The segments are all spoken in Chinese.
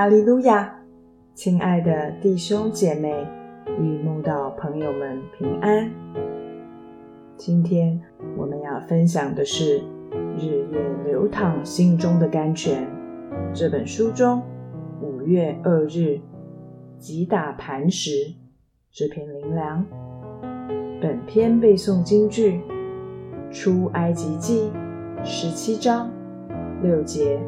哈利路亚，亲爱的弟兄姐妹与梦到朋友们平安。今天我们要分享的是《日夜流淌心中的甘泉》这本书中五月二日击打磐石这篇灵粮。本篇背诵京剧《出埃及记》十七章六节。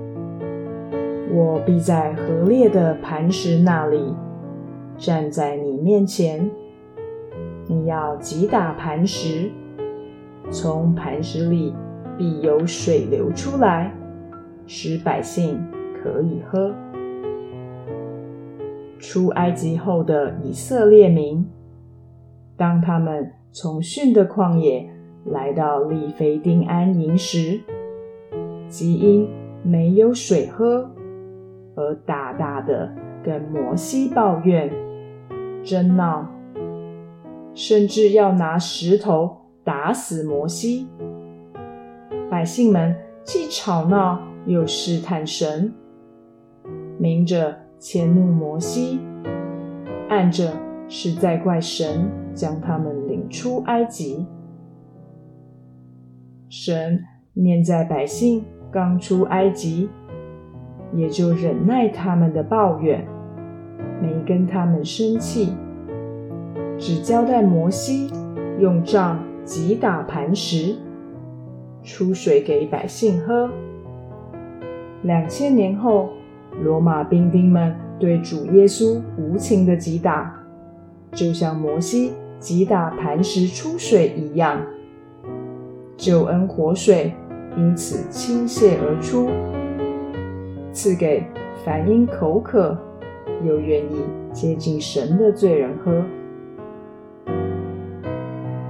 我必在河裂的磐石那里站在你面前。你要击打磐石，从磐石里必有水流出来，使百姓可以喝。出埃及后的以色列民，当他们从逊的旷野来到利非丁安营时，即因没有水喝。而大大的跟摩西抱怨、争闹，甚至要拿石头打死摩西。百姓们既吵闹，又试探神，明着迁怒摩西，暗着是在怪神将他们领出埃及。神念在百姓刚出埃及。也就忍耐他们的抱怨，没跟他们生气，只交代摩西用杖击打磐石，出水给百姓喝。两千年后，罗马兵丁们对主耶稣无情的击打，就像摩西击打磐石出水一样，救恩活水因此倾泻而出。赐给凡因口渴又愿意接近神的罪人喝。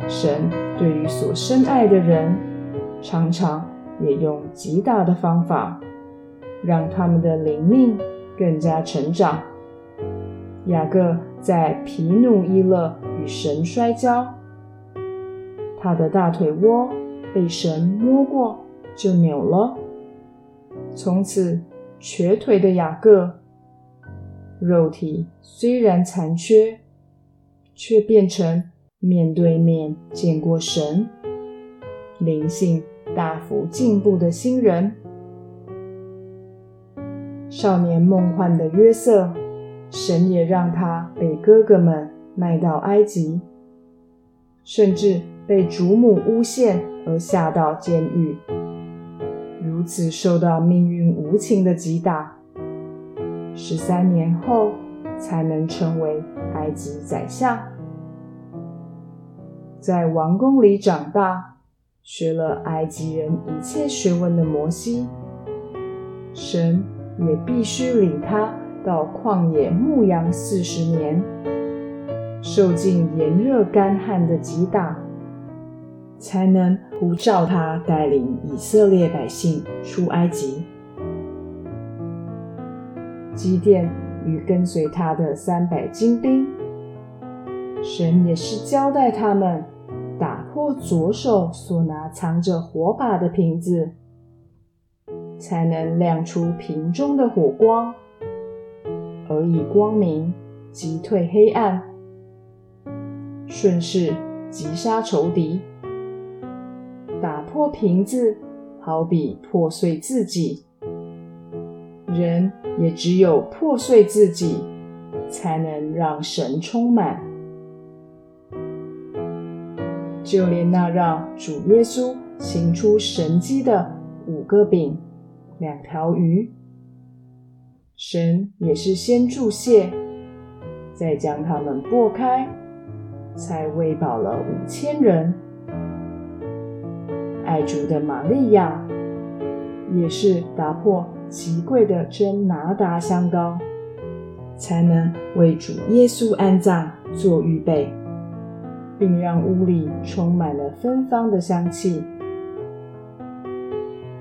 神对于所深爱的人，常常也用极大的方法，让他们的灵命更加成长。雅各在皮努伊勒与神摔跤，他的大腿窝被神摸过就扭了，从此。瘸腿的雅各，肉体虽然残缺，却变成面对面见过神、灵性大幅进步的新人。少年梦幻的约瑟，神也让他被哥哥们卖到埃及，甚至被祖母诬陷而下到监狱。如此受到命运无情的击打，十三年后才能成为埃及宰相。在王宫里长大，学了埃及人一切学问的摩西，神也必须领他到旷野牧羊四十年，受尽炎热干旱的击打。才能呼召他带领以色列百姓出埃及。基甸与跟随他的三百精兵，神也是交代他们打破左手所拿藏着火把的瓶子，才能亮出瓶中的火光，而以光明击退黑暗，顺势击杀仇敌。瓶子，好比破碎自己。人也只有破碎自己，才能让神充满。就连那让主耶稣行出神迹的五个饼、两条鱼，神也是先注谢，再将它们拨开，才喂饱了五千人。爱主的玛利亚，也是打破极贵的真拿达香膏，才能为主耶稣安葬做预备，并让屋里充满了芬芳的香气。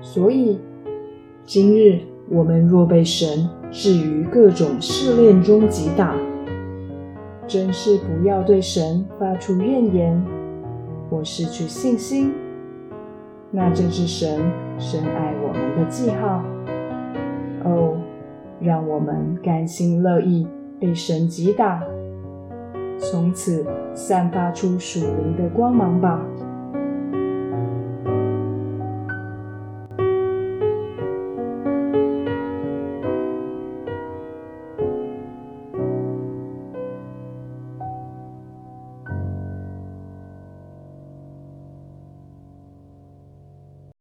所以，今日我们若被神置于各种试炼中击打，真是不要对神发出怨言或失去信心。那正是神深爱我们的记号。哦，让我们甘心乐意被神击打，从此散发出属灵的光芒吧。